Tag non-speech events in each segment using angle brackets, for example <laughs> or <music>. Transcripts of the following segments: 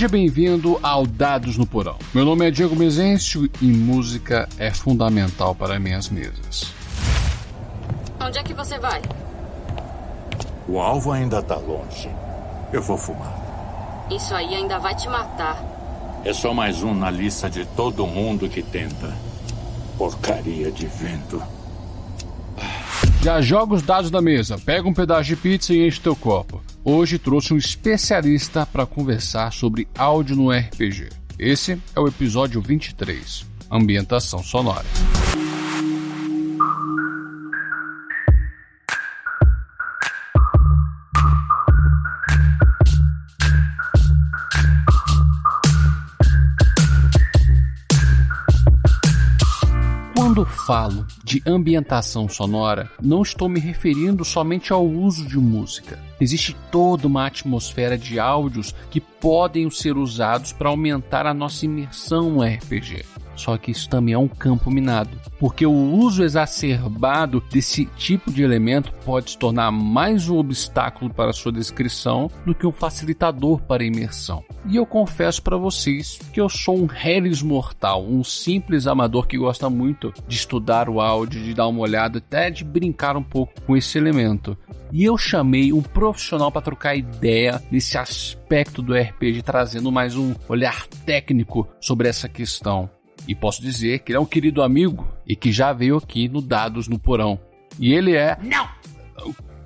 Seja bem-vindo ao Dados no Porão. Meu nome é Diego Mezencio e música é fundamental para minhas mesas. Onde é que você vai? O alvo ainda tá longe. Eu vou fumar. Isso aí ainda vai te matar. É só mais um na lista de todo mundo que tenta. Porcaria de vento. Já joga os dados da mesa, pega um pedaço de pizza e enche teu copo. Hoje trouxe um especialista para conversar sobre áudio no RPG. Esse é o episódio 23, Ambientação Sonora. Quando falo de ambientação sonora, não estou me referindo somente ao uso de música. Existe toda uma atmosfera de áudios que podem ser usados para aumentar a nossa imersão no RPG. Só que isso também é um campo minado, porque o uso exacerbado desse tipo de elemento pode se tornar mais um obstáculo para sua descrição do que um facilitador para a imersão. E eu confesso para vocês que eu sou um Harris mortal, um simples amador que gosta muito de estudar o áudio, de dar uma olhada, até de brincar um pouco com esse elemento. E eu chamei um profissional para trocar ideia nesse aspecto do RPG, trazendo mais um olhar técnico sobre essa questão. E posso dizer que ele é um querido amigo e que já veio aqui no Dados no Porão. E ele é. Não!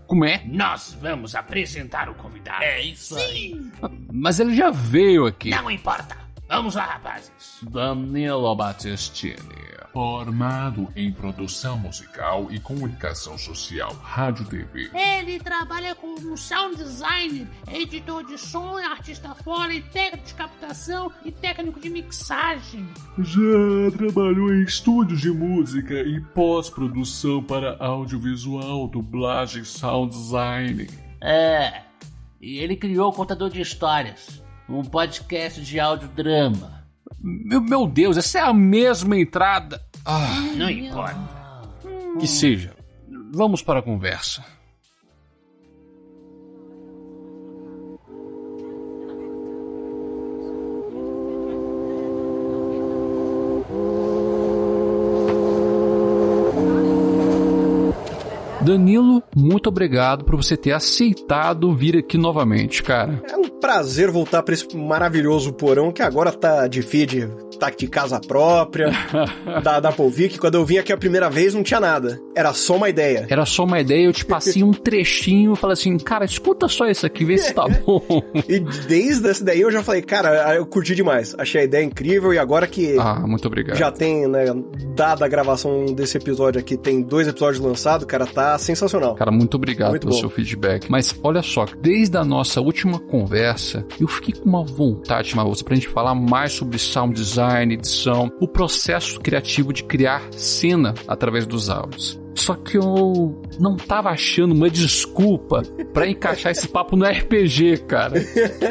Como é? Nós vamos apresentar o convidado. É isso aí. Mas ele já veio aqui. Não importa. Vamos lá, rapazes. Danilo Battistini. Formado em produção musical e comunicação social, rádio TV. Ele trabalha como sound designer, editor de som, artista fora e técnico de captação e técnico de mixagem. Já trabalhou em estúdios de música e pós-produção para audiovisual, dublagem, sound design. É. E ele criou o Contador de Histórias, um podcast de audiodrama. Meu, meu Deus, essa é a mesma entrada. Ah, Não importa. que seja. Vamos para a conversa. Danilo, muito obrigado por você ter aceitado vir aqui novamente, cara. É um prazer voltar para esse maravilhoso porão que agora tá de feed, tá de casa própria, da, da Polvic. Quando eu vim aqui a primeira vez não tinha nada. Era só uma ideia. Era só uma ideia, eu te passei um trechinho falei assim, cara, escuta só isso aqui, vê se tá <laughs> bom. E desde essa daí eu já falei, cara, eu curti demais. Achei a ideia incrível e agora que Ah, muito obrigado. já tem, né, dada a gravação desse episódio aqui, tem dois episódios lançados, cara, tá sensacional. Cara, muito obrigado Muito pelo bom. seu feedback. Mas olha só, desde a nossa última conversa, eu fiquei com uma vontade você pra gente falar mais sobre sound design, edição, o processo criativo de criar cena através dos áudios. Só que eu não tava achando uma desculpa pra encaixar esse papo no RPG, cara.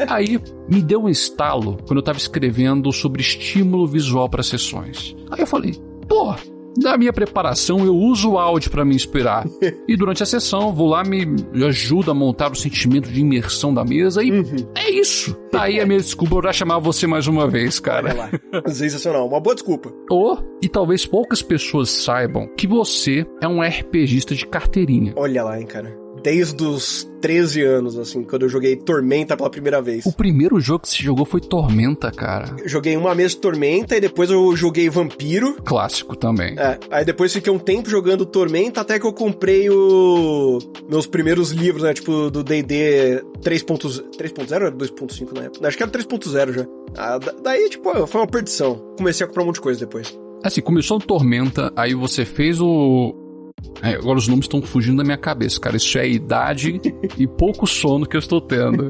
Aí me deu um estalo quando eu tava escrevendo sobre estímulo visual para sessões. Aí eu falei, pô, na minha preparação eu uso o áudio pra me inspirar. <laughs> E durante a sessão vou lá me ajuda a montar o sentimento de imersão da mesa e é isso. Tá aí a minha desculpa pra chamar você mais uma vez, Olha cara. lá. Sensacional. Uma boa desculpa. Ou, e talvez poucas pessoas saibam, que você é um RPGista de carteirinha. Olha lá, hein, cara. Desde os 13 anos, assim, quando eu joguei Tormenta pela primeira vez. O primeiro jogo que você jogou foi Tormenta, cara. Eu Joguei uma mesa de Tormenta e depois eu joguei Vampiro. Clássico também. É, aí depois fiquei um tempo jogando Tormenta até que eu comprei o meus primeiros livros, né, tipo do D&D 3.0 3.0 ou 2.5 na época? Acho que era 3.0 já. Ah, da- daí, tipo, foi uma perdição. Comecei a comprar um monte de coisa depois. Assim, começou no Tormenta, aí você fez o. É, agora os nomes estão fugindo da minha cabeça, cara. Isso é idade <laughs> e pouco sono que eu estou tendo.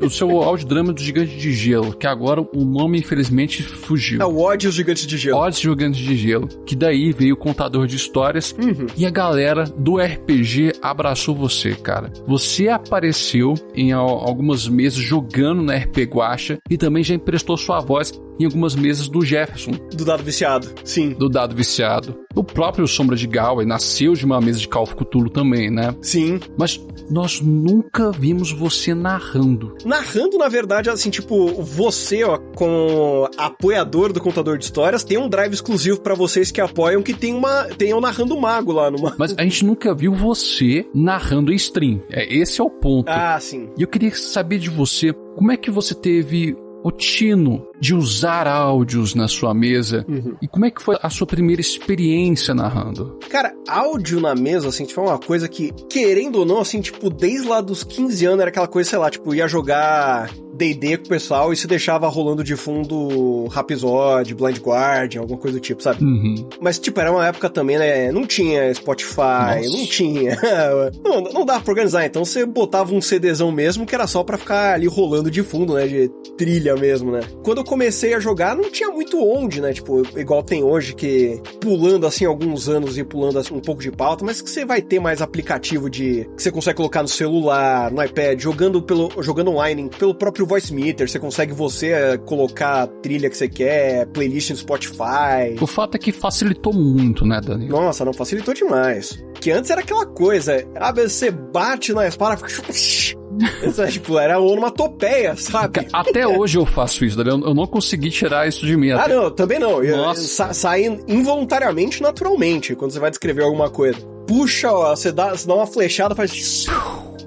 O seu audiodrama do Gigante de Gelo, que agora o nome infelizmente fugiu. É o ódio os gigantes de gelo. Odds Gigantes de Gelo, que daí veio o contador de histórias e a galera do RPG abraçou você, cara. Você apareceu em al- algumas mesas jogando na RP Guacha e também já emprestou sua voz em algumas mesas do Jefferson, Do dado viciado. Sim. do dado viciado. O próprio Sombra de Galway nasceu de uma mesa de Call of Cthulhu também, né? Sim. Mas nós nunca vimos você narrando. Narrando, na verdade, assim, tipo, você, ó, com apoiador do contador de histórias, tem um drive exclusivo pra vocês que apoiam que tem uma. Tem o Narrando Mago lá numa. Mas a gente nunca viu você narrando em stream. É, esse é o ponto. Ah, sim. E eu queria saber de você, como é que você teve o tino de usar áudios na sua mesa e como é que foi a sua primeira experiência narrando? Cara, áudio na mesa, assim, tipo, é uma coisa que, querendo ou não, assim, tipo, desde lá dos 15 anos era aquela coisa, sei lá, tipo, ia jogar D&D com o pessoal e se deixava rolando de fundo Rhapsody, Blind Guardian, alguma coisa do tipo, sabe? Uhum. Mas, tipo, era uma época também, né? Não tinha Spotify, Nossa. não tinha. <laughs> não, não dava pra organizar. Então você botava um CDzão mesmo que era só pra ficar ali rolando de fundo, né? De trilha mesmo, né? Quando eu comecei a jogar, não tinha muito onde, né? Tipo, igual tem hoje, que pulando assim alguns anos e pulando assim, um pouco de pauta, mas que você vai ter mais aplicativo de. que você consegue colocar no celular, no iPad, jogando pelo jogando online, pelo próprio Voice Meter, você consegue você eh, colocar a trilha que você quer, playlist no Spotify. O fato é que facilitou muito, né, Dani? Nossa, não facilitou demais. Que antes era aquela coisa, ah, você bate na espada, fica... <laughs> Essa, tipo, era onomatopeia, sabe? Até hoje eu faço isso, Dani. Eu não consegui tirar isso de mim. Ah, Até- não, também não. Nossa. Sa sai involuntariamente, naturalmente, quando você vai descrever alguma coisa. Puxa, ó, você dá, você dá uma flechada, faz.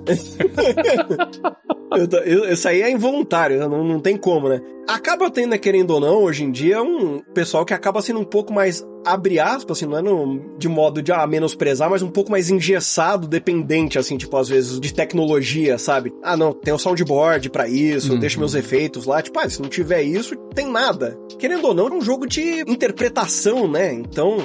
<laughs> Eu eu- Isso aí é involuntário, não, não tem como, né? Acaba tendo, né, querendo ou não, hoje em dia, um pessoal que acaba sendo um pouco mais, abre aspas, assim, não é no- de modo de ah, menosprezar, mas um pouco mais engessado, dependente, assim, tipo, às vezes, de tecnologia, sabe? Ah, não, tem o soundboard pra isso, Uhum. deixo meus efeitos lá, tipo, ah, se não tiver isso, tem nada. Querendo ou não, é um jogo de interpretação, né? Então,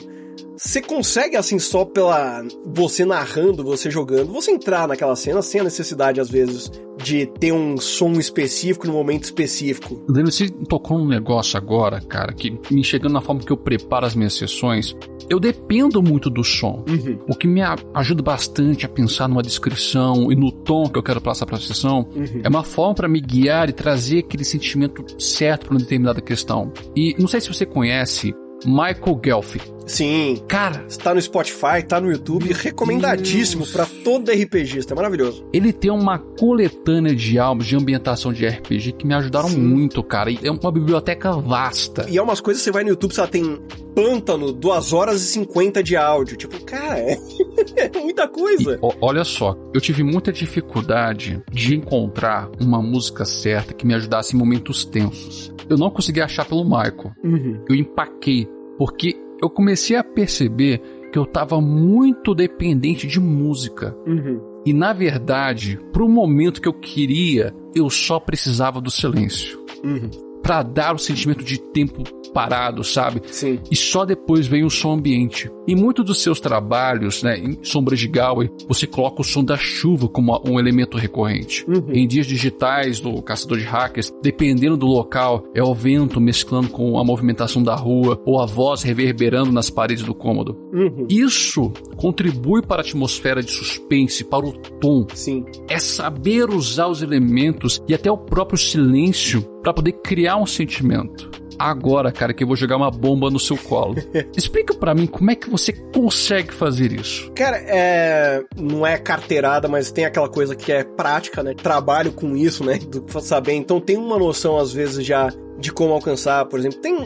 você consegue, assim, só pela você narrando, você jogando, você entrar naquela cena sem a necessidade, às vezes, de ter um som específico no momento específico. Dani, você tocou num negócio agora, cara, que me chegando na forma que eu preparo as minhas sessões, eu dependo muito do som. O que me ajuda bastante a pensar numa descrição e no tom que eu quero passar para a sessão é uma forma para me guiar e trazer aquele sentimento certo para uma determinada questão. E não sei se você conhece Michael Gelfi. Sim. Cara, Está no Spotify, tá no YouTube, recomendadíssimo pra todo RPGista, é maravilhoso. ele tem uma coletânea de álbuns de ambientação de RPG que me ajudaram Sim. muito, cara. E é uma biblioteca vasta. E é umas coisas que você vai no YouTube, você tem pântano, 2 horas e 50 de áudio. Tipo, cara, é, é <laughs> muita coisa. O- olha só, eu tive muita dificuldade de encontrar uma música certa que me ajudasse em momentos tensos. Eu não consegui achar pelo Michael. Uhum. Eu empaquei, porque eu comecei a perceber que eu tava muito dependente de música. Uhum. E na verdade, pro momento que eu queria, eu só precisava do silêncio. Uhum. Pra dar o sentimento de tempo parado, sabe? Sim. e só depois vem o som ambiente. Em muitos dos seus trabalhos, né, em Sombras de Galway, você coloca o som da chuva como um elemento recorrente. Uhum. Em dias digitais do Caçador de Hackers, dependendo do local, é o vento mesclando com a movimentação da rua ou a voz reverberando nas paredes do cômodo. Uhum. Isso contribui para a atmosfera de suspense, para o tom. Sim. É saber usar os elementos e até o próprio silêncio para poder criar um sentimento. Agora, cara, que eu vou jogar uma bomba no seu colo. <laughs> Explica pra mim como é que você consegue fazer isso. Cara, é. Não é carteirada, mas tem aquela coisa que é prática, né? Trabalho com isso, né? Do saber. Então tem uma noção, às vezes, já de como alcançar, por exemplo. Tem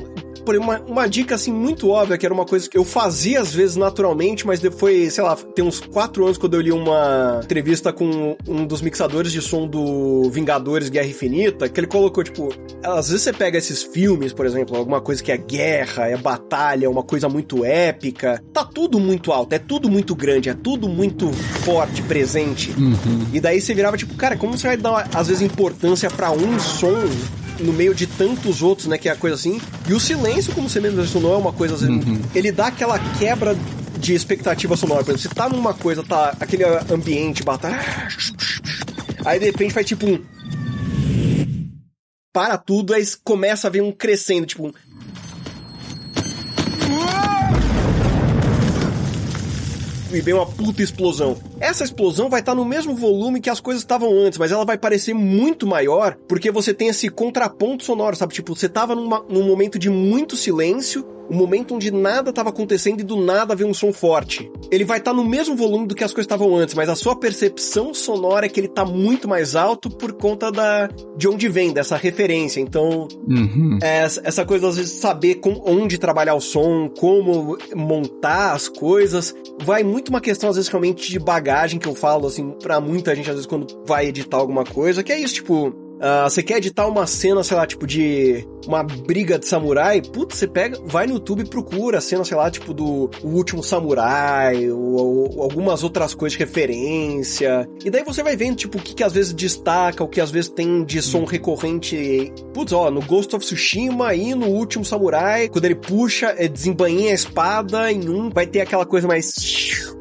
por uma, uma dica assim muito óbvia, que era uma coisa que eu fazia às vezes naturalmente, mas depois, sei lá, tem uns quatro anos quando eu li uma entrevista com um dos mixadores de som do Vingadores Guerra Infinita, que ele colocou, tipo, às vezes você pega esses filmes, por exemplo, alguma coisa que é guerra, é batalha, uma coisa muito épica, tá tudo muito alto, é tudo muito grande, é tudo muito forte, presente. E daí você virava tipo, cara, como você vai dar às vezes importância pra um som no meio de tantos outros, né, que é a coisa assim. E o silêncio, como você mesmo mencionou, é uma coisa, às vezes, ele dá aquela quebra de expectativa sonora. Por exemplo, você tá numa coisa, tá aquele ambiente, batalha. Aí de repente faz tipo um. Para tudo, aí começa a ver um crescendo, tipo um. E vem uma puta explosão. Essa explosão vai estar no mesmo volume que as coisas estavam antes, mas ela vai parecer muito maior porque você tem esse contraponto sonoro, sabe? Tipo, você tava numa, num momento de muito silêncio um momento onde nada estava acontecendo e do nada veio um som forte. Ele vai estar tá no mesmo volume do que as coisas estavam antes, mas a sua percepção sonora é que ele tá muito mais alto por conta da de onde vem, dessa referência. Então, Uhum. é, essa coisa às vezes saber com, onde trabalhar o som, como montar as coisas, vai muito uma questão às vezes realmente de bagagem que eu falo assim para muita gente às vezes quando vai editar alguma coisa, que é isso, tipo, ah, você quer editar uma cena, sei lá, tipo de uma briga de samurai? Putz, você pega, vai no YouTube e procura a cena, sei lá, tipo do o último samurai, ou, ou algumas outras coisas de referência. E daí você vai vendo, tipo, o que, que às vezes destaca, o que às vezes tem de som recorrente. Putz, ó, no Ghost of Tsushima e no último samurai, quando ele puxa, é, desembainha a espada em um, vai ter aquela coisa mais.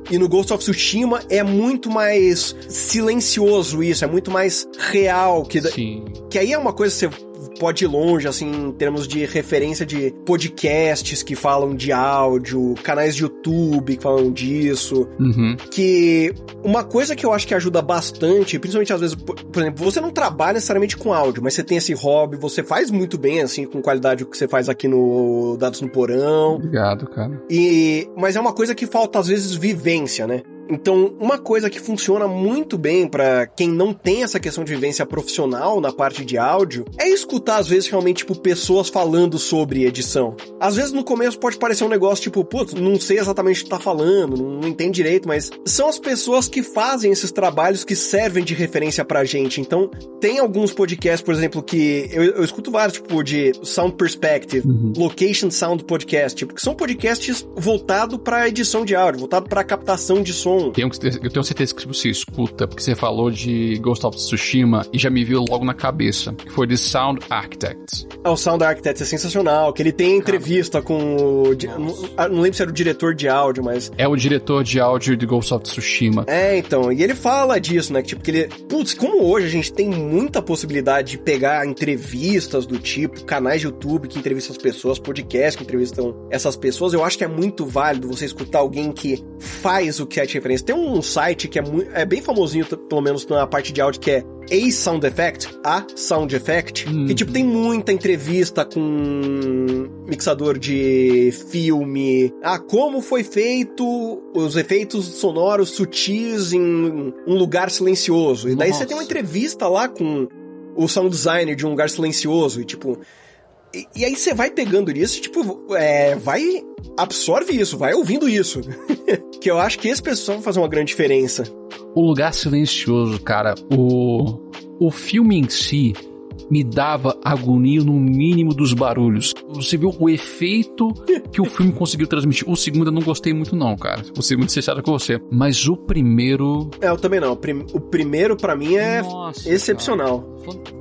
E no Ghost of Tsushima é muito mais silencioso isso, é muito mais real. Que, Sim. que aí é uma coisa que você pode ir longe, assim, em termos de referência de podcasts que falam de áudio, canais de YouTube que falam disso. Uhum. Que uma coisa que eu acho que ajuda bastante, principalmente às vezes, por por exemplo, você não trabalha necessariamente com áudio, mas você tem esse hobby, você faz muito bem, assim, com qualidade o que você faz aqui no Dados no Porão. Obrigado, cara. E, mas é uma coisa que falta às vezes vivência, né? Então, uma coisa que funciona muito bem pra quem não tem essa questão de vivência profissional na parte de áudio é escutar às vezes realmente tipo pessoas falando sobre edição. Às vezes no começo pode parecer um negócio tipo, putz, não sei exatamente o que tá falando, não, não entendo direito, mas são as pessoas que fazem esses trabalhos que servem de referência pra gente. Então, tem alguns podcasts, por exemplo, que eu, eu escuto vários, tipo, de Sound Perspective, Location Sound Podcast, tipo, que são podcasts voltados pra edição de áudio, voltado pra captação de som. Tenho que ter- eu tenho certeza que você escuta, porque você falou de Ghost of Tsushima e já me viu logo na cabeça, que foi de Sound Architects. Ah, O Sound Architect é sensacional, que ele tem entrevista com o... Não, ah, não lembro se era o diretor de áudio, mas... É o diretor de áudio de Ghost of Tsushima. É, então, e ele fala disso, né? Que, tipo, que ele. Putz, como hoje a gente tem muita possibilidade de pegar entrevistas do tipo, canais de YouTube que entrevistam as pessoas, podcasts que entrevistam essas pessoas, eu acho que é muito válido você escutar alguém que faz o que de referência. Tem um site que é, é bem famosinho, pelo menos na parte de áudio, que é A Sound Effect, A Sound Effect, que tipo tem muita entrevista com mixador de filme, ah, como foi feito os efeitos sonoros sutis em um lugar silencioso. E daí Nossa. você tem uma entrevista lá com o sound designer de um lugar silencioso e tipo e, e aí você vai pegando isso, tipo, é, vai absorve isso, vai ouvindo isso. <laughs> que eu acho que esse pessoal vai fazer uma grande diferença. O Lugar Silencioso, cara, o, o filme em si me dava agonia no mínimo dos barulhos. Você viu o efeito que o filme conseguiu transmitir. O segundo eu não gostei muito não, cara. Vou ser muito sincero com você. Mas o primeiro... É, eu também não. O, prim- o primeiro pra mim é Nossa, excepcional. cara.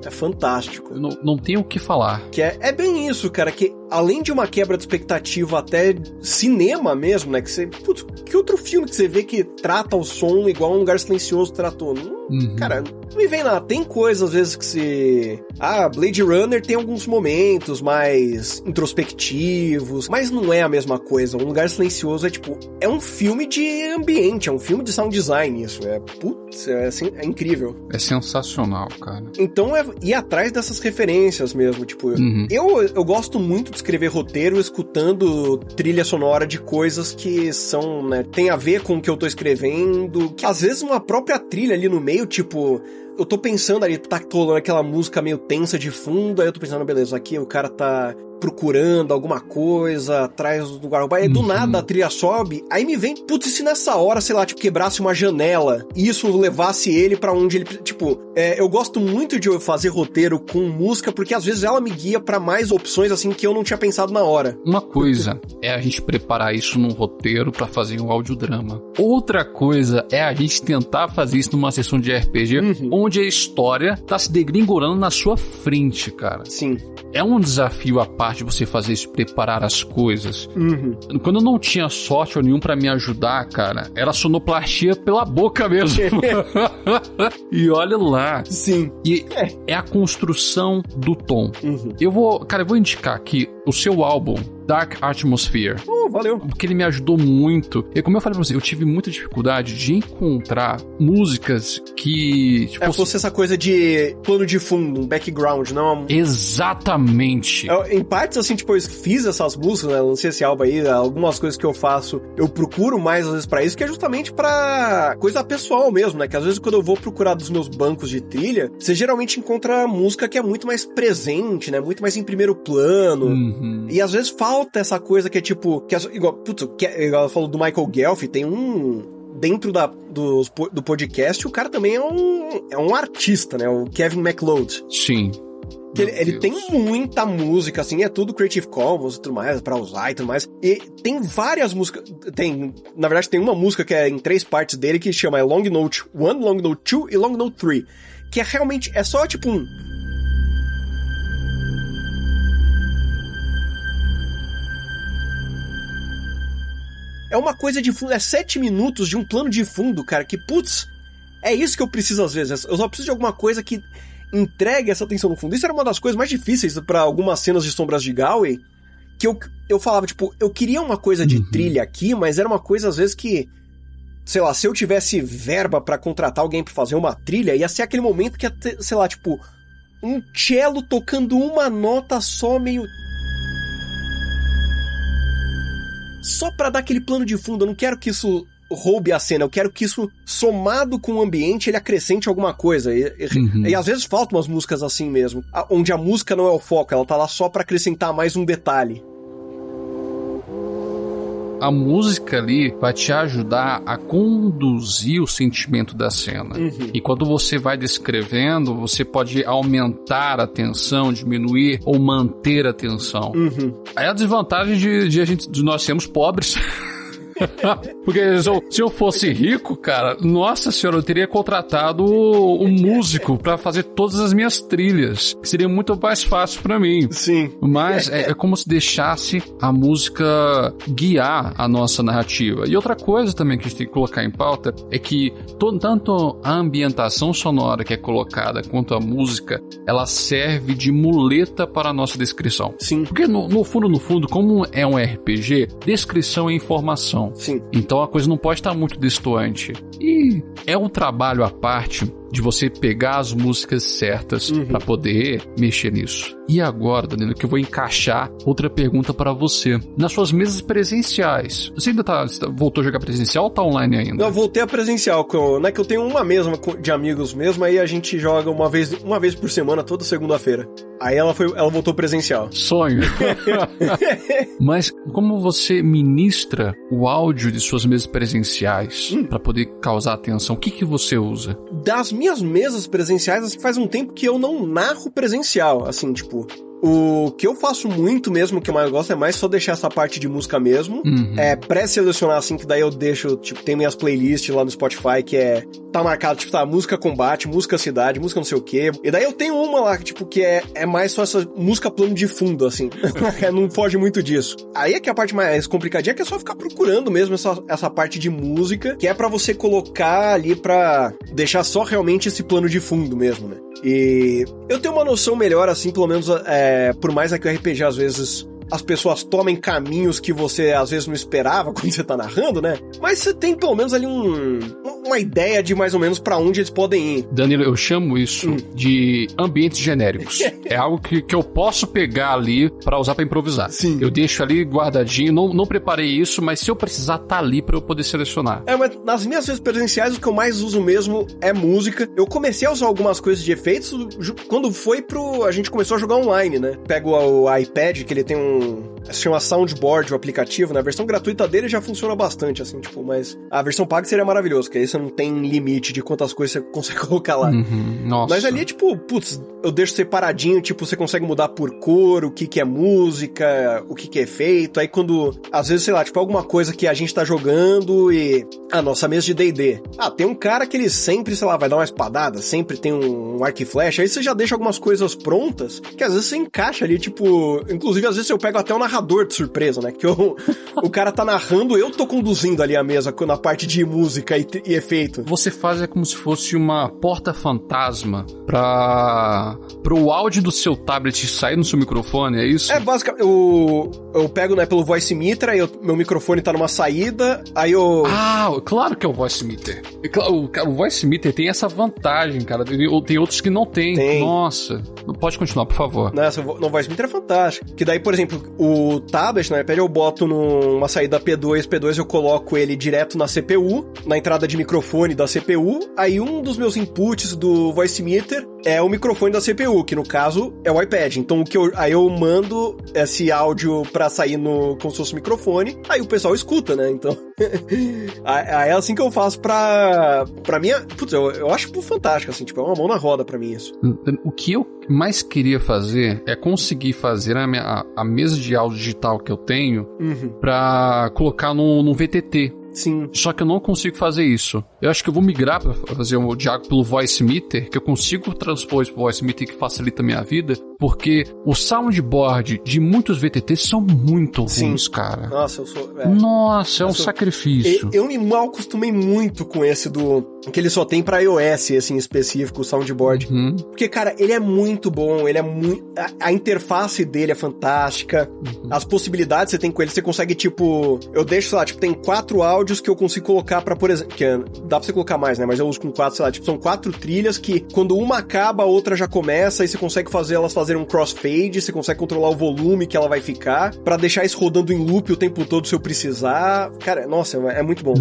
É fantástico. eu Não, não tenho o que falar. Que é, é bem isso, cara, que além de uma quebra de expectativa até cinema mesmo, né? Que você. Putz, que outro filme que você vê que trata o som igual um lugar silencioso tratou? Não, Uhum. Cara, não me vem nada. Tem coisas às vezes que se. Ah, Blade Runner tem alguns momentos mais introspectivos, mas não é a mesma coisa. Um lugar silencioso é tipo. É um filme de ambiente, é um filme de sound design, isso. É. Putz, é, assim, é incrível. É sensacional, cara. Então é ir atrás dessas referências mesmo, tipo. Uhum. Eu, eu gosto muito de escrever roteiro escutando trilha sonora de coisas que são, né, tem a ver com o que eu tô escrevendo, que às vezes uma própria trilha ali no meio, tipo, eu tô pensando ali, tá rolando aquela música meio tensa de fundo, aí eu tô pensando, beleza, aqui o cara tá procurando alguma coisa atrás do guarda aí do Uhum. nada a trilha sobe, aí me vem, putz, e se nessa hora, sei lá, tipo, quebrasse uma janela e isso levasse ele pra onde ele, tipo, é, eu gosto muito de fazer roteiro com música porque às vezes ela me guia pra mais opções assim que eu não tinha pensado na hora. Uma coisa é a gente preparar isso num roteiro pra fazer um audiodrama. Outra coisa é a gente tentar fazer isso numa sessão de RPG onde a história tá se degringolando na sua frente, cara. Sim. É um desafio à parte você fazer isso, preparar as coisas. Uhum. Quando eu não tinha software nenhum pra me ajudar, cara, era sonoplastia pela boca mesmo. <laughs> e olha lá. Sim. E é a construção do tom. Uhum. Eu vou, cara, eu vou indicar aqui o seu álbum Dark Atmosphere. Oh, valeu. Porque ele me ajudou muito. E como eu falei pra você, eu tive muita dificuldade de encontrar músicas que. Tipo, É, fosse essa coisa de plano de fundo, um background, não... Exatamente. Eu, em partes, assim, tipo, eu fiz essas músicas, né? Lancei esse álbum aí, algumas coisas que eu faço, eu procuro mais, às vezes, pra isso, que é justamente pra coisa pessoal mesmo, né? Que às vezes, quando eu vou procurar dos meus bancos de trilha, você geralmente encontra música que é muito mais presente, né? Muito mais em primeiro plano. Uhum. E às vezes falta essa coisa que é tipo. Que é, igual, putz, que é, igual falou do Michael Gelf, tem um. Dentro da, do, do podcast, o cara também é um, é um artista, né? O Kevin MacLeod. Sim. Ele, ele tem muita música, assim, é tudo Creative Commons e tudo mais, pra usar e tudo mais. E tem várias músicas. Tem, na verdade, tem uma música que é em três partes dele que chama Long Note 1, Long Note 2 e Long Note 3. Que é realmente, é só tipo um. É uma coisa de fundo, é sete minutos de um plano de fundo, cara, que putz, é isso que eu preciso às vezes. Eu só preciso de alguma coisa que entregue essa tensão no fundo. Isso era uma das coisas mais difíceis pra algumas cenas de Sombras de Galway, que eu, eu falava, tipo, eu queria uma coisa de Uhum. trilha aqui, mas era uma coisa às vezes que sei lá, se eu tivesse verba pra contratar alguém pra fazer uma trilha, ia ser aquele momento que ia ter, sei lá, tipo, um cello tocando uma nota só meio só pra dar aquele plano de fundo. Eu não quero que isso roube a cena, eu quero que isso, somado com o ambiente, ele acrescente alguma coisa. E, Uhum. e às vezes faltam umas músicas assim mesmo, onde a música não é o foco, ela tá lá só pra acrescentar mais um detalhe. A música ali vai te ajudar a conduzir o sentimento da cena. Uhum. E quando você vai descrevendo, você pode aumentar a tensão, diminuir ou manter a tensão. Uhum. Aí a desvantagem de, de a gente, de nós sermos pobres. <laughs> <laughs> Porque se eu, se eu fosse rico, cara, nossa senhora, eu teria contratado um músico pra fazer todas as minhas trilhas. Seria muito mais fácil pra mim. Sim. Mas é, é como se deixasse a música guiar a nossa narrativa. E outra coisa também que a gente tem que colocar em pauta é que to- tanto a ambientação sonora que é colocada quanto a música, ela serve de muleta para a nossa descrição. Sim. Porque no, no fundo, no fundo, como é um RPG, descrição é informação. Sim. Então a coisa não pode estar muito distoante. E é um trabalho à parte de você pegar as músicas certas Uhum. pra poder mexer nisso. E agora, Danilo, que eu vou encaixar outra pergunta pra você. Nas suas mesas presenciais, você ainda tá, você voltou a jogar presencial ou tá online ainda? Eu voltei a presencial, que eu- né? Que eu tenho uma mesma de amigos mesmo, aí a gente joga uma vez, uma vez por semana, toda segunda-feira. Aí ela foi, ela voltou presencial. Sonho. <laughs> <laughs> Mas como você ministra o áudio de suas mesas presenciais Hum. pra poder causar atenção? O que que você usa? Das minhas mesas presenciais, assim, faz um tempo que eu não narro presencial, assim, tipo. O que eu faço muito mesmo, que eu mais gosto, é mais só deixar essa parte de música mesmo. Uhum. É pré-selecionar, assim, que daí eu deixo, tipo, tem minhas playlists lá no Spotify que é. Tá marcado, tipo, tá, música combate, música cidade, música não sei o quê. E daí eu tenho uma lá, que, tipo, que é, é mais só essa música plano de fundo, assim. <laughs> não foge muito disso. Aí é que a parte mais complicadinha, que é só ficar procurando mesmo essa, essa parte de música, que é pra você colocar ali pra deixar só realmente esse plano de fundo mesmo, né? E eu tenho uma noção melhor, assim, pelo menos, é, por mais é que o RPG às vezes as pessoas tomem caminhos que você às vezes não esperava <laughs> quando você tá narrando, né? Mas você tem pelo menos ali um, uma ideia de mais ou menos pra onde eles podem ir. Danilo, eu chamo isso Hum. de ambientes genéricos. <laughs> é algo que, que eu posso pegar ali pra usar pra improvisar. Sim. Eu deixo ali guardadinho, não, não preparei isso, mas se eu precisar, tá ali pra eu poder selecionar. É, mas nas minhas vezes presenciais, o que eu mais uso mesmo é música. Eu comecei a usar algumas coisas de efeitos quando foi pro. A gente começou a jogar online, né? Pego o iPad, que ele tem um. Se chama Soundboard, o aplicativo, né? A versão gratuita dele já funciona bastante, assim, tipo, mas a versão paga seria maravilhoso, porque aí você não tem limite de quantas coisas você <laughs> consegue colocar lá. Uhum, nossa. Mas ali é tipo, putz, eu deixo separadinho, tipo, você consegue mudar por cor, o que que é música, o que que é efeito. Aí quando, às vezes, sei lá, tipo, alguma coisa que a gente tá jogando e a nossa mesa de D&D. Ah, tem um cara que ele sempre, sei lá, vai dar uma espadada, sempre tem um, um arco e flecha. Aí você já deixa algumas coisas prontas, que às vezes você encaixa ali, tipo, inclusive às vezes eu pego até o narrador de surpresa, né? Que eu, o cara tá narrando, eu tô conduzindo ali a mesa na parte de música e, e efeito. Você faz é como se fosse uma porta fantasma para o áudio do seu tablet sair no seu microfone, é isso? É, basicamente, eu, eu pego, né, pelo voice meter, aí eu- meu microfone tá numa saída, aí eu... Ah, claro que é o voice meter. E O, o voice meter tem essa vantagem, cara. Tem, outros que não tem. Tem. Nossa. Pode continuar, por favor. Nessa, no voice meter é fantástico. Que daí, por exemplo, o tablet no iPad eu boto numa saída P2, P2 eu coloco ele direto na CPU, na entrada de microfone da CPU. Aí um dos meus inputs do voice meter é o microfone da CPU, que no caso é o iPad. Então o que eu, aí eu mando esse áudio pra sair no como se fosse microfone, aí o pessoal escuta, né? Então <laughs> aí é assim que eu faço pra para mim, é- putz, eu, eu acho fantástico assim, tipo, é uma mão na roda pra mim isso. O que eu mais queria fazer é conseguir fazer a, minha, a, a mesa de áudio digital que eu tenho Uhum. pra colocar no, no VTT. Sim. Só que eu não consigo fazer isso. Eu acho que eu vou migrar pra fazer o Diago pelo Voice Meter, que eu consigo transpor isso pro Voice Meter que facilita a minha vida, porque o soundboard de muitos VTTs são muito Sim. ruins, cara. Nossa, eu sou, é. Nossa, é um sou- sacrifício. Eu, eu me mal acostumei muito com esse do. que ele só tem pra iOS, assim, específico, o soundboard. Uhum. Porque, cara, ele é muito bom, ele é muito. A, a interface dele é fantástica. Uhum. As possibilidades que você tem com ele, você consegue, tipo. Eu deixo, sei lá, tipo, tem quatro áudios que eu consigo colocar pra, por exemplo. Que é- dá pra você colocar mais, né? Mas eu uso com quatro, sei lá, tipo, são quatro trilhas que quando uma acaba, a outra já começa, e você consegue fazer elas fazerem um crossfade, você consegue controlar o volume que ela vai ficar, pra deixar isso rodando em loop o tempo todo se eu precisar. Cara, nossa, é muito bom.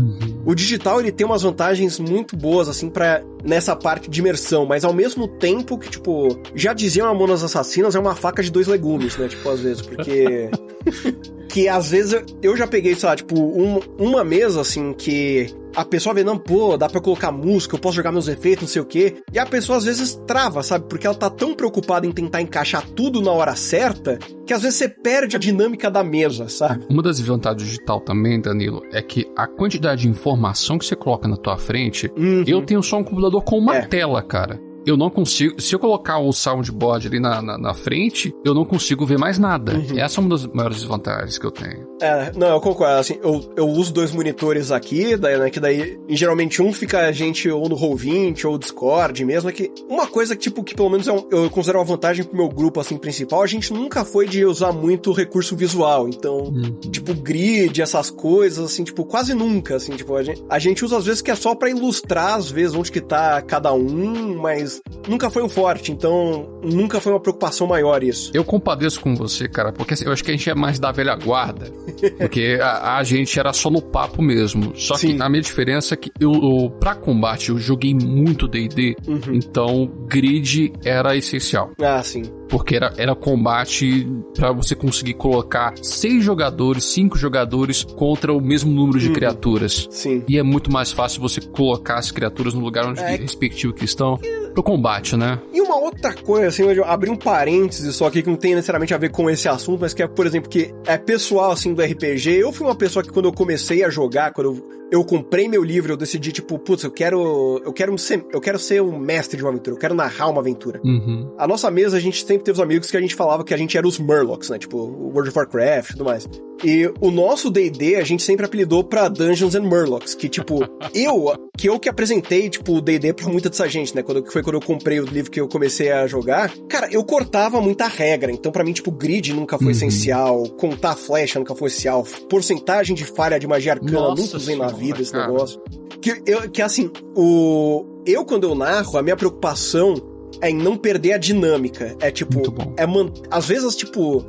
O digital ele tem umas vantagens muito boas assim para nessa parte de imersão, mas ao mesmo tempo que tipo, já diziam Mamonas Assassinas é uma faca de dois legumes, né? Tipo, às vezes, porque <laughs> que às vezes eu- eu já peguei, sei lá, tipo, um- uma mesa assim que a pessoa vê, não, pô, dá pra eu colocar música, eu posso jogar meus efeitos, não sei o quê. E a pessoa às vezes trava, sabe? Porque ela tá tão preocupada em tentar encaixar tudo na hora certa, que às vezes você perde a dinâmica da mesa, sabe? Uma das desvantagens do digital também, Danilo, é que a quantidade de informação que você coloca na tua frente, Uhum. eu tenho só um computador com uma É. tela, cara. Eu não consigo. Se eu colocar o soundboard ali na, na, na frente, eu não consigo ver mais nada. Uhum. Essa é uma das maiores desvantagens que eu tenho. É, não, eu concordo, assim, eu, eu uso dois monitores aqui, daí, né, que daí, geralmente um fica a gente ou no Roll20 ou Discord mesmo, é que uma coisa que, tipo, que pelo menos é um- eu considero uma vantagem pro meu grupo, assim, principal, a gente nunca foi de usar muito recurso visual, então, tipo, grid, essas coisas, assim, tipo, quase nunca, assim, tipo, a gente, a gente usa às vezes que é só pra ilustrar, às vezes, onde que tá cada um, mas nunca foi um forte, então, nunca foi uma preocupação maior isso. Eu compadeço com você, cara, porque assim, eu acho que a gente é mais da velha guarda. Porque a, a gente era só no papo mesmo. Só Sim. que a minha diferença é que eu, eu pra combate, eu joguei muito DD. Uhum. Então, grid era essencial. Ah, sim. Porque era, era combate pra você conseguir colocar seis jogadores, cinco jogadores contra o mesmo número de Uhum. criaturas. Sim. E é muito mais fácil você colocar as criaturas no lugar onde É. respectivo que estão pro combate, né? E uma outra coisa, assim, eu abri um parênteses só aqui que não tem necessariamente a ver com esse assunto, mas que é, por exemplo, que é pessoal, assim, do RPG. Eu fui uma pessoa que quando eu comecei a jogar, quando eu, eu comprei meu livro, eu decidi, tipo, putz, eu quero, eu quero ser, eu quero ser um mestre de uma aventura, eu quero narrar uma aventura. Uhum. A nossa mesa, a gente sempre teve os amigos que a gente falava que a gente era os Murlocs, né? Tipo, World of Warcraft e tudo mais. E o nosso D&D, a gente sempre apelidou pra Dungeons and Murlocs, que tipo, <laughs> eu, que eu que apresentei, tipo, o D&D pra muita dessa gente, né? Quando, que foi quando eu comprei o livro que eu comecei a jogar. Cara, eu cortava muita regra, então pra mim, tipo, grid nunca foi Uhum. essencial, contar flecha nunca foi essencial, porcentagem de falha de magia arcana Nossa nunca usei na vida esse cara. negócio. Que, eu, que assim, o... Eu, quando eu narro, a minha preocupação é em não perder a dinâmica. É tipo, é man... às vezes tipo,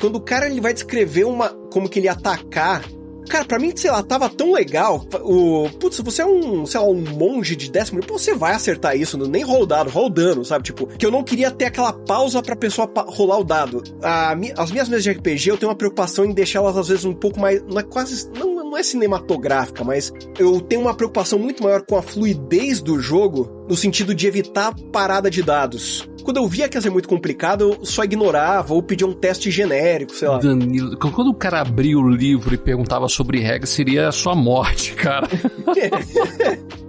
quando o cara ele vai descrever uma como que ele ia atacar, cara, pra mim, sei lá, tava tão legal. O, putz, você é um, sei lá, um monge de décimo, pô, você vai acertar isso, nem rola o dado, rola o dano, sabe? Tipo, que eu não queria ter aquela pausa pra pessoa pa- rolar o dado. A mi- as minhas mesas de RPG, eu tenho uma preocupação em deixá-las às vezes um pouco mais, não é quase, não, não é cinematográfica, mas eu tenho uma preocupação muito maior com a fluidez do jogo, no sentido de evitar parada de dados. Quando eu via que ia ser muito complicado, eu só ignorava ou pedia um teste genérico, sei lá. Danilo, quando o cara abria o livro e perguntava sobre regras, seria a sua morte, cara. <laughs>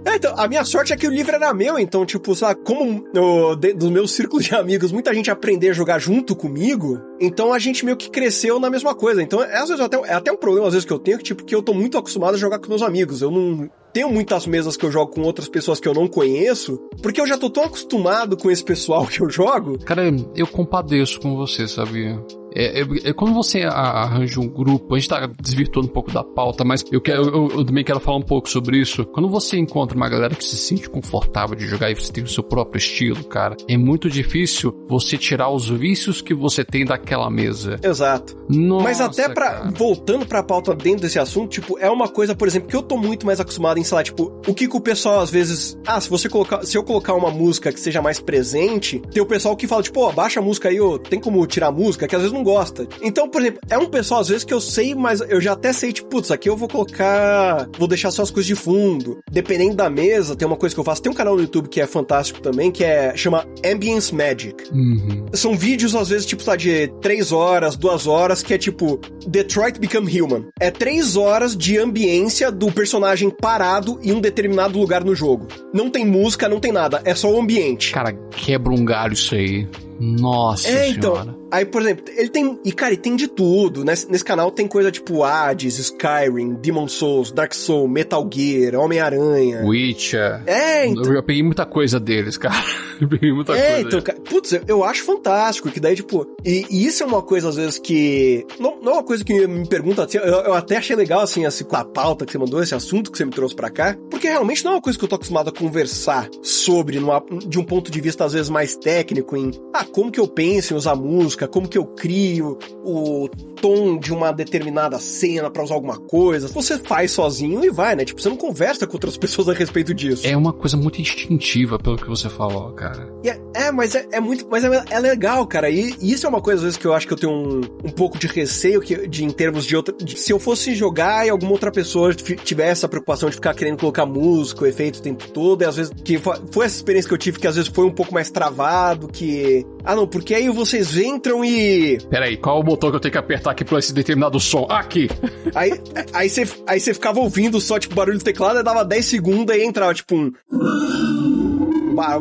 É, então, a minha sorte é que o livro era meu, então, tipo, sei lá, como no, de- dos meus círculos de amigos, muita gente aprendeu a jogar junto comigo, então a gente meio que cresceu na mesma coisa. Então, é, às vezes, até, é até um problema, às vezes, que eu tenho, que, tipo, que eu tô muito acostumado a jogar com meus amigos. Eu não. Tenho muitas mesas que eu jogo com outras pessoas que eu não conheço, porque eu já tô tão acostumado com esse pessoal <laughs> que eu jogo. Cara, eu compadeço com você, sabia? É, é, é, quando você arranja um grupo, a gente tá desvirtuando um pouco da pauta, mas eu, quero, eu, eu, também quero falar um pouco sobre isso. Quando você encontra uma galera que se sente confortável de jogar e você tem o seu próprio estilo, cara, é muito difícil você tirar os vícios que você tem daquela mesa. Exato. Nossa, mas até para voltando pra pauta dentro desse assunto, tipo, é uma coisa, por exemplo, que eu tô muito mais acostumado em, sei lá, tipo, o que, que o pessoal às vezes. Ah, se você colocar. Se eu colocar uma música que seja mais presente, tem o pessoal que fala, tipo, ó, baixa a música aí, ô, tem como tirar a música, que às vezes não gosta. Então, por exemplo, é um pessoal às vezes que eu sei, mas eu já até sei, tipo, putz, aqui eu vou colocar. Vou deixar só as coisas de fundo. Dependendo da mesa, tem uma coisa que eu faço. Tem um canal no YouTube que é fantástico também, que é. chama Ambience Magic. Uhum. São vídeos, às vezes, tipo, sabe, de três horas, duas horas, que é tipo Detroit Become Human. É três horas de ambiência do personagem parado em um determinado lugar no jogo. Não tem música, não tem nada, é só o ambiente. Cara, quebra um galho isso aí. Nossa é, senhora. então. Aí, por exemplo, ele tem. E, cara, ele tem de tudo. Nesse, nesse canal tem coisa tipo Hades, Skyrim, Demon Souls, Dark Souls, Metal Gear, Homem-Aranha. Witcher. É, então. Eu peguei muita coisa deles, cara. <laughs> Eu peguei muita é, coisa. então, cara, putz, eu, eu acho fantástico. Que daí, tipo. E, e, isso é uma coisa, às vezes, que. Não, não é uma coisa que me pergunta. Assim, eu, eu, até achei legal, assim, assim, com a pauta que você mandou, esse assunto que você me trouxe pra cá. Porque realmente não é uma coisa que eu tô acostumado a conversar sobre, numa, de um ponto de vista, às vezes, mais técnico, em. Ah, como que eu penso em usar música, como que eu crio o tom de uma determinada cena para usar alguma coisa. Você faz sozinho e vai, né? Tipo, você não conversa com outras <laughs> pessoas a respeito disso. É uma coisa muito instintiva, pelo que você falou, cara. É, é, mas é, é, muito. Mas é, é, legal, cara. E, e, isso é uma coisa, às vezes, que eu acho que eu tenho um, um pouco de receio que, de, em termos de outra. De, se eu fosse jogar e alguma outra pessoa tivesse essa preocupação de ficar querendo colocar música, o efeito o tempo todo, e às vezes. Que foi, foi essa experiência que eu tive que às vezes foi um pouco mais travado, que. Ah, não, porque aí vocês entram e. Peraí, qual o botão que eu tenho que apertar aqui pra esse determinado som? Aqui! Aí aí você aí ficava ouvindo só, tipo, barulho do teclado, e dava 10 segundos e entrava, tipo, um.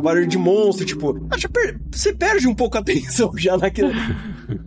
Barulho de monstro, tipo. Você perde um pouco a <laughs> atenção já naquilo.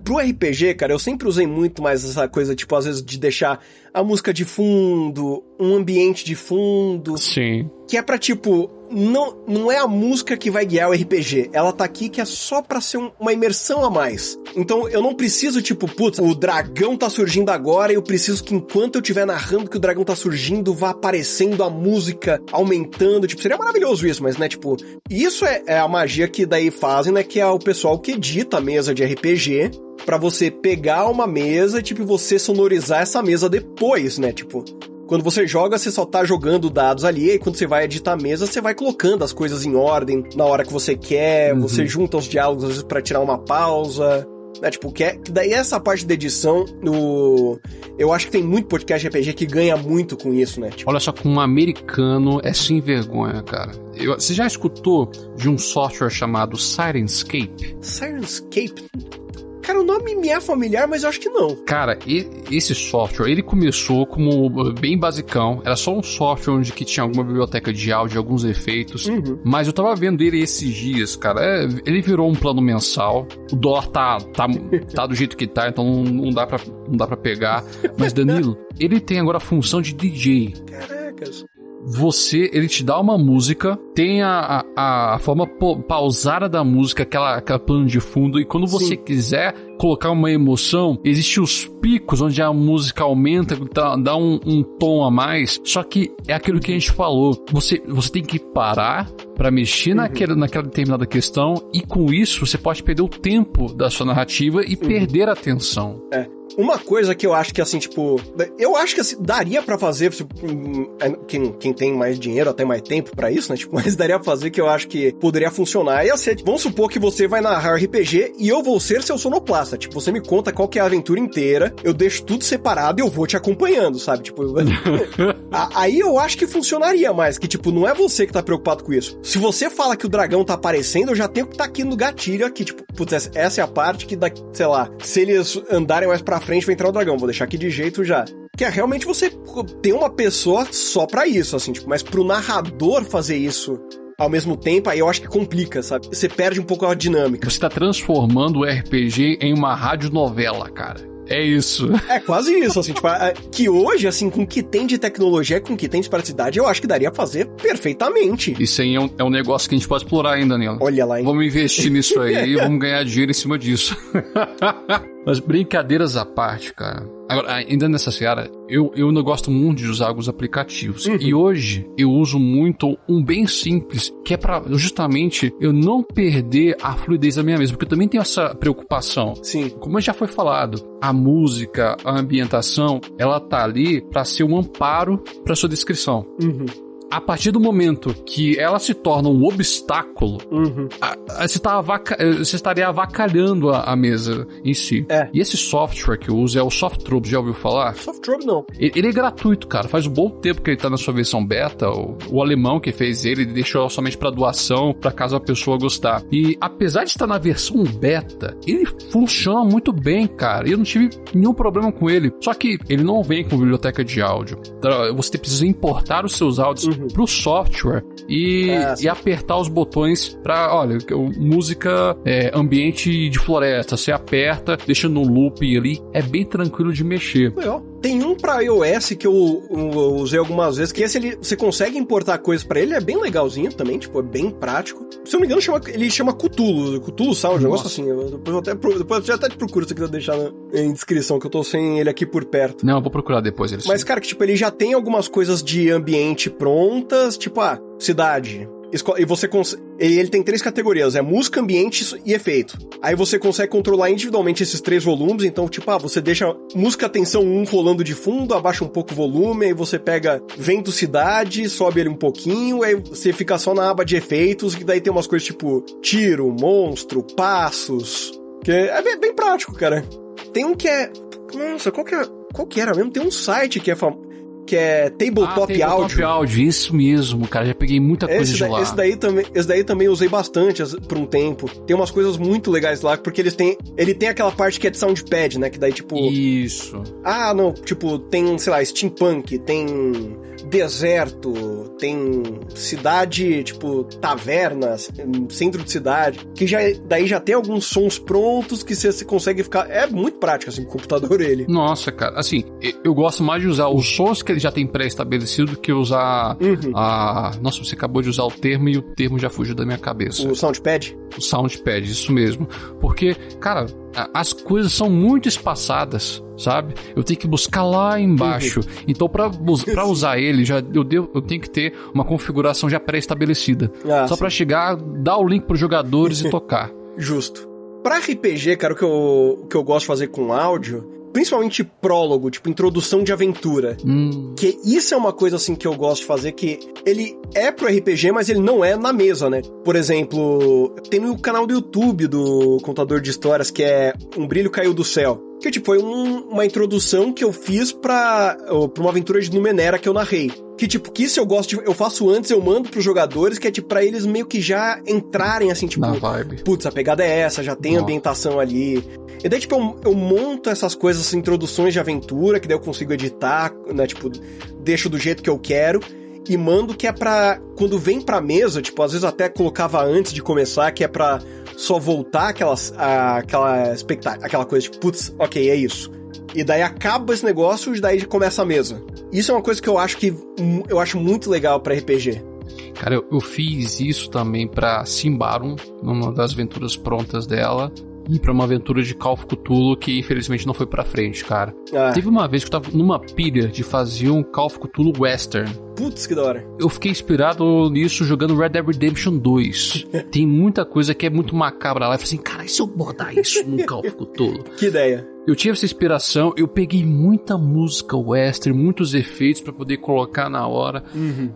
Pro RPG, cara, eu sempre usei muito mais essa coisa, tipo, às vezes de deixar a música de fundo, um ambiente de fundo. Sim. Que é pra, tipo, não, não é a música que vai guiar o RPG. Ela tá aqui que é só pra ser um, uma imersão a mais. Então eu não preciso, tipo, putz, o dragão tá surgindo agora e eu preciso que enquanto eu estiver narrando que o dragão tá surgindo, vá aparecendo a música aumentando. Tipo, seria maravilhoso isso, mas, né, tipo, isso é, é a magia que daí fazem, né, que é o pessoal que edita a mesa de RPG para você pegar uma mesa e, tipo, você sonorizar essa mesa depois, né? Tipo, quando você joga, você só tá jogando dados ali, e quando você vai editar a mesa, você vai colocando as coisas em ordem na hora que você quer, uhum. você junta os diálogos às vezes pra tirar uma pausa. Né, tipo, que é, daí essa parte da edição, no, eu acho que tem muito podcast RPG que ganha muito com isso, né? Tipo, Olha só, com um americano é sem vergonha, cara. Eu, você já escutou de um software chamado Sirenscape? Sirenscape? Cara, o nome me é familiar, mas eu acho que não. Cara, e, esse software, ele começou como bem basicão. Era só um software onde que tinha alguma biblioteca de áudio, alguns efeitos. Uhum. Mas eu tava vendo ele esses dias, cara. É, ele virou um plano mensal. O dólar tá, tá, <laughs> tá do jeito que tá, então não, não, dá pra, não dá pra pegar. Mas, Danilo, ele tem agora a função de DJ. Caracas você, ele te dá uma música, tem a, a, a forma pausada da música, aquela, aquela plano de fundo, e quando você Sim. quiser colocar uma emoção, existem os picos onde a música aumenta, dá, dá um, um, tom a mais, só que é aquilo que a gente falou, você, você tem que parar para mexer uhum. naquela, naquela determinada questão, e com isso você pode perder o tempo da sua narrativa e uhum. perder a atenção. É. Uma coisa que eu acho que, assim, tipo. Eu acho que assim, daria para fazer. Hum, é, quem, quem tem mais dinheiro, até mais tempo para isso, né? Tipo, <laughs> mas daria pra fazer que eu acho que poderia funcionar. Ia ser, vamos supor que você vai narrar RPG e eu vou ser seu sonoplasta. Tipo, você me conta qual que é a aventura inteira, eu deixo tudo separado e eu vou te acompanhando, sabe? Tipo. <laughs> aí eu acho que funcionaria mais. Que, tipo, não é você que tá preocupado com isso. Se você fala que o dragão tá aparecendo, eu já tenho que estar tá aqui no gatilho aqui. Tipo, putz, essa é a parte que, da, sei lá, se eles andarem mais pra frente vai entrar o dragão, vou deixar aqui de jeito já. Que é realmente você ter uma pessoa só para isso, assim, tipo, mas pro narrador fazer isso ao mesmo tempo, aí eu acho que complica, sabe? Você perde um pouco a dinâmica. Você tá transformando o RPG em uma radionovela, cara. É isso. <laughs> É quase isso, assim, tipo, a- que hoje, assim, com o que tem de tecnologia, com o que tem de praticidade, eu acho que daria pra fazer perfeitamente. Isso aí é um, é um negócio que a gente pode explorar ainda, Danilo. Olha lá, hein? Vamos investir nisso aí e <laughs> vamos ganhar dinheiro em cima disso. <laughs> Mas brincadeiras à parte, cara. Agora, ainda nessa seara, eu, eu ainda gosto muito de usar alguns aplicativos. E hoje eu uso muito um bem simples, que é pra justamente eu não perder a fluidez da minha mesa, porque eu também tenho essa preocupação. Sim. Como já foi falado, a música, a ambientação, ela tá ali para ser um amparo para sua descrição. Uhum. A partir do momento que ela se torna um obstáculo, Uhum. a- a- você, tá avaca- eh, você estaria avacalhando a, a mesa em si. É. E esse software que eu uso é o Softrobe, já ouviu falar? Soft Drop não. Ele, ele é gratuito, cara. Faz um bom tempo que ele tá na sua versão beta. O, o alemão que fez ele, deixou somente pra doação, pra caso a pessoa gostar. E apesar de estar na versão beta, ele funciona muito bem, cara. E eu não tive nenhum problema com ele. Só que ele não vem com biblioteca de áudio. Então, você precisa importar os seus áudios pro software e, sim. e apertar os botões pra, olha, música, é, ambiente de floresta. Você aperta, deixa no loop ali. É bem tranquilo de mexer. Legal. Tem um pra iOS que eu, eu usei algumas vezes, que esse ele, você consegue importar coisas pra ele, é bem legalzinho também, tipo, é bem prático. Se eu não me engano, chama, ele chama Cthulhu, Cthulhu Sound, um negócio assim. Eu, depois, eu até, depois eu até te procuro se você quiser deixar na, em descrição, que eu tô sem ele aqui por perto. Não, eu vou procurar depois ele. Mas, cara, que tipo, ele já tem algumas coisas de ambiente prontas, tipo, ah, cidade. E você consegue. Ele tem três categorias: é música, ambiente e efeito. Aí você consegue controlar individualmente esses três volumes. Então, tipo, ah, você deixa música atenção 1 rolando de fundo, abaixa um pouco o volume, aí você pega vento cidade, sobe ele um pouquinho, aí você fica só na aba de efeitos, que daí tem umas coisas tipo tiro, monstro, passos. Que é bem, bem prático, cara. Tem um que é. Nossa, qual que, é, qual que era mesmo? Tem um site que é famoso. Que é Tabletop ah, Audio. Tabletop Audio, isso mesmo, cara. Já peguei muita coisa Esse, de da- lá. esse daí também, esse daí também usei bastante as- por um tempo. Tem umas coisas muito legais lá, porque eles têm, ele tem aquela parte que é de soundpad, né, que daí tipo, Isso. ah, não, tipo, tem, sei lá, steampunk, tem deserto, tem cidade, tipo, tavernas, centro de cidade, que já daí já tem alguns sons prontos que você consegue ficar, é muito prático assim, com o computador <laughs> ele. Nossa, cara, assim, eu gosto mais de usar os sons que ele já tem pré-estabelecido do que usar Uhum. a. Nossa, você acabou de usar o termo e o termo já fugiu da minha cabeça. O soundpad. O Soundpad, isso mesmo. Porque, cara, as coisas são muito espaçadas, sabe? Eu tenho que buscar lá embaixo. Então, pra, bus- <laughs> pra usar ele, já, eu, devo- eu tenho que ter uma configuração já pré-estabelecida. Ah, Só pra chegar, dar o link pros jogadores e <laughs> tocar. Justo. Pra RPG, cara, o que eu, o que eu gosto de fazer com áudio, principalmente prólogo, tipo introdução de aventura. Hum, Que isso é uma coisa assim que eu gosto de fazer, que ele é pro RPG, mas ele não é na mesa, né? Por exemplo, tem no canal do YouTube do Contador de Histórias, que é Um Brilho Caiu do Céu. Que tipo, foi um- uma introdução que eu fiz pra, uma aventura de Numenera que eu narrei. Que tipo, que isso eu gosto de. Eu faço antes, eu mando pros jogadores, que é tipo, pra eles meio que já entrarem assim, tipo. na vibe. Putz, a pegada é essa, já tem Nossa. ambientação ali. E daí, tipo, eu, eu monto essas coisas, essas introduções de aventura, que daí eu consigo editar, né? Tipo, deixo do jeito que eu quero. E mando que é pra. Quando vem pra mesa, tipo, às vezes até colocava antes de começar, que é pra só voltar aquelas, a- aquela expectativa, aquela coisa, tipo, putz, ok, é isso. E daí acaba esse negócio e daí começa a mesa. Isso é uma coisa que eu acho que eu acho muito legal pra RPG. Cara, eu, eu fiz isso também pra Simbarum, numa das aventuras prontas dela. E pra uma aventura de Call of Cthulhu que infelizmente não foi pra frente, cara. Ah, Teve uma vez que eu tava numa pilha de fazer um Call of Cthulhu Western. Putz, que da hora. Eu fiquei inspirado nisso jogando Red Dead Redemption 2. <laughs> Tem muita coisa que é muito macabra lá. Eu falei assim, cara, e se eu botar isso no Call of Cthulhu? Que ideia. Eu tive essa inspiração, eu peguei muita música western, muitos efeitos pra poder colocar na hora,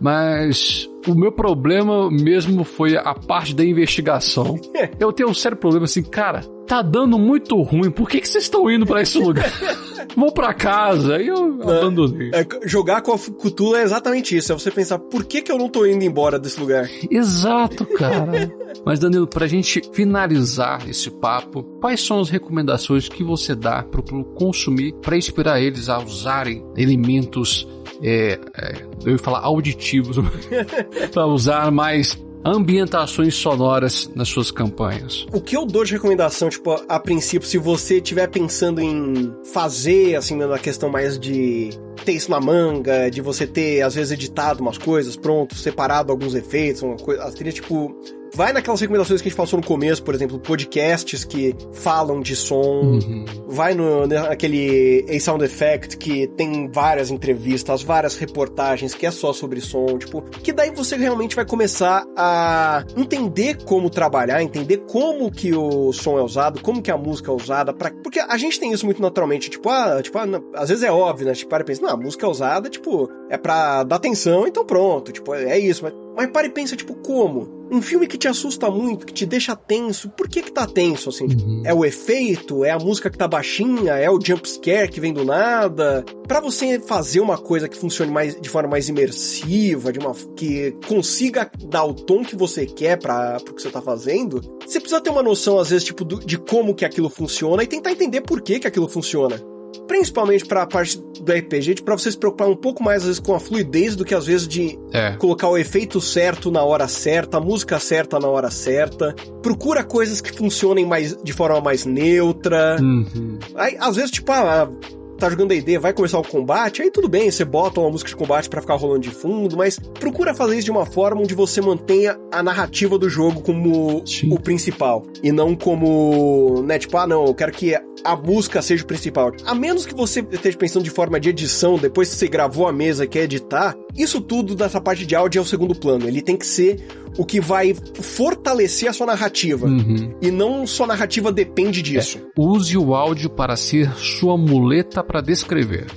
mas o meu problema mesmo foi a parte da investigação. <laughs> Eu tenho um sério problema assim, cara, tá dando muito ruim, por que, que vocês estão indo pra esse lugar? <laughs> Vou pra casa, aí eu abandonei. É, jogar com a Cthulhu é exatamente isso. É você pensar, por que, que eu não tô indo embora desse lugar? Exato, cara. <laughs> Mas Danilo, pra gente finalizar esse papo, quais são as recomendações que você dá pro, pro consumir pra inspirar eles a usarem elementos, é, é, eu ia falar auditivos, <laughs> pra usar mais ambientações sonoras nas suas campanhas. O que eu dou de recomendação, tipo, a princípio, se você estiver pensando em fazer, assim, na questão mais de ter isso na manga, de você ter, às vezes, editado umas coisas, pronto, separado alguns efeitos, uma coisa, as trilhas, tipo, Vai naquelas recomendações que a gente passou no começo, por exemplo, podcasts que falam de som. Uhum. Vai no, naquele A Sound Effect que tem várias entrevistas, várias reportagens que é só sobre som, tipo, que daí você realmente vai começar a entender como trabalhar, entender como que o som é usado, como que a música é usada, para porque a gente tem isso muito naturalmente, tipo, ah, tipo, ah, às vezes é óbvio, né? Tipo, para e pensa, não, a música é usada, tipo, é pra dar atenção, então pronto, tipo, é isso, mas mas para e pensa, tipo, como? Um filme que te assusta muito, que te deixa tenso, por que que tá tenso, assim? Uhum. É o efeito? É a música que tá baixinha? É o jump scare que vem do nada? Para você fazer uma coisa que funcione mais, de forma mais imersiva, de uma que consiga dar o tom que você quer para pro que você tá fazendo, você precisa ter uma noção, às vezes, tipo, do, de como que aquilo funciona e tentar entender por que que aquilo funciona principalmente para a parte do RPG, para você se preocupar um pouco mais às vezes com a fluidez do que às vezes de é. colocar o efeito certo na hora certa, a música certa na hora certa. Procura coisas que funcionem mais de forma mais neutra. Uhum. Aí, às vezes, tipo, ah, tá jogando D&D, vai começar o combate, aí tudo bem, você bota uma música de combate para ficar rolando de fundo, mas procura fazer isso de uma forma onde você mantenha a narrativa do jogo como Sim. o principal e não como, né, tipo, ah, não, eu quero que a música seja o principal. A menos que você esteja pensando de forma de edição, depois que você gravou a mesa e quer editar, isso tudo dessa parte de áudio é o segundo plano. Ele tem que ser o que vai fortalecer a sua narrativa. Uhum. E não sua narrativa depende disso. É. Use o áudio para ser sua muleta para descrever.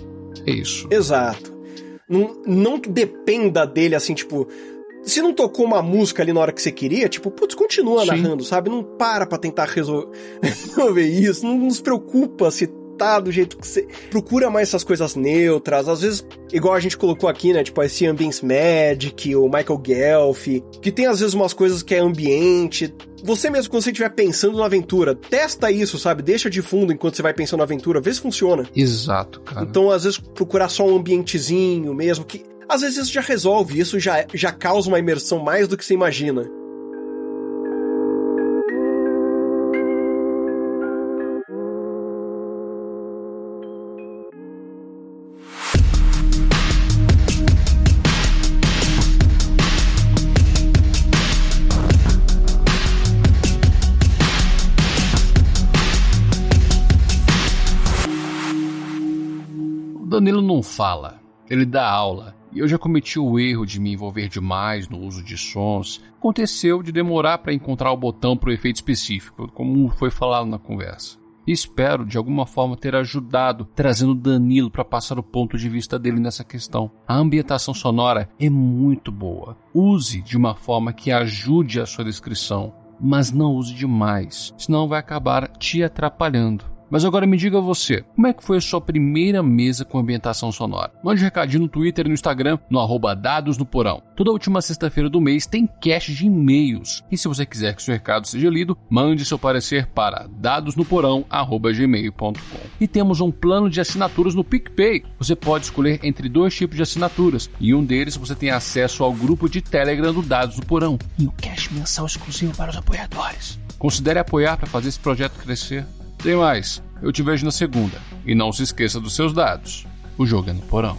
É isso. Exato. Não, não dependa dele assim, tipo. Se não tocou uma música ali na hora que você queria, tipo, putz, continua Sim. narrando, sabe? Não para pra tentar <laughs> resolver isso. Não, não se preocupa se tá do jeito que você. Procura mais essas coisas neutras. Às vezes, igual a gente colocou aqui, né? Tipo, esse Ambience Magic, o Michael Gelf, que tem às vezes umas coisas que é ambiente. Você mesmo, quando você estiver pensando na aventura, testa isso, sabe? Deixa de fundo enquanto você vai pensando na aventura, vê se funciona. Exato, cara. Então, às vezes, procurar só um ambientezinho mesmo, que às vezes isso já resolve, isso já, já causa uma imersão mais do que você imagina. Danilo não fala, ele dá aula. E eu já cometi o erro de me envolver demais no uso de sons. Aconteceu de demorar para encontrar o botão para o efeito específico, como foi falado na conversa. E espero de alguma forma ter ajudado, trazendo Danilo para passar o ponto de vista dele nessa questão. A ambientação sonora é muito boa. Use de uma forma que ajude a sua descrição, mas não use demais, senão vai acabar te atrapalhando. Mas agora me diga você, como é que foi a sua primeira mesa com ambientação sonora? Mande um recadinho no Twitter e no Instagram, no arroba Dados no Porão. Toda última sexta-feira do mês tem cache de e-mails. E se você quiser que seu recado seja lido, mande seu parecer para dadosnoporão.gmail.com E temos um plano de assinaturas no PicPay. Você pode escolher entre dois tipos de assinaturas, e um deles você tem acesso ao grupo de Telegram do Dados no Porão e o cache mensal exclusivo para os apoiadores. Considere apoiar para fazer esse projeto crescer. Tem mais, eu te vejo na segunda. E não se esqueça dos seus dados. O jogo é no porão.